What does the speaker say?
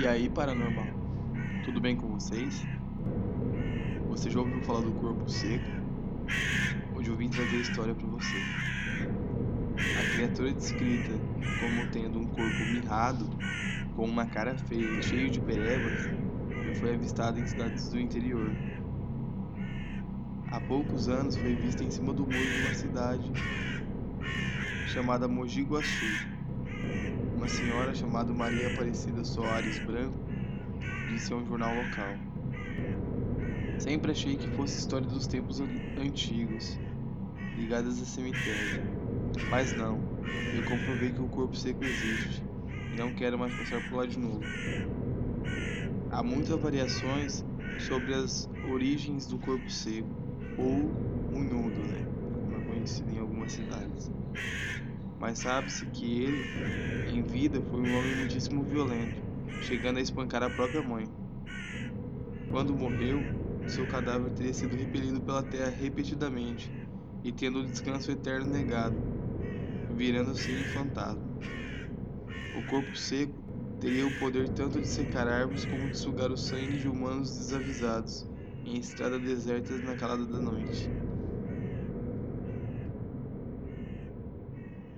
E aí, paranormal? Tudo bem com vocês? Você já ouviu falar do corpo seco? Hoje eu vim trazer a história para você. A criatura descrita como tendo um corpo mirrado, com uma cara feia, cheio de perebas, foi avistada em cidades do interior. Há poucos anos foi vista em cima do muro de uma cidade chamada Mogi Guaçu. Uma senhora chamada Maria Aparecida Soares Branco disse a um jornal local. Sempre achei que fosse história dos tempos antigos, ligadas a cemitério. Mas não, eu comprovei que o corpo seco existe e não quero mais passar por lá de novo. Há muitas variações sobre as origens do corpo seco, ou o nudo, né? Como é conhecido em algumas cidades mas sabe-se que ele, em vida, foi um homem muitíssimo violento, chegando a espancar a própria mãe. Quando morreu, seu cadáver teria sido repelido pela terra repetidamente e tendo o descanso eterno negado, virando-se em fantasma. O corpo seco teria o poder tanto de secar árvores como de sugar o sangue de humanos desavisados em estradas desertas na calada da noite.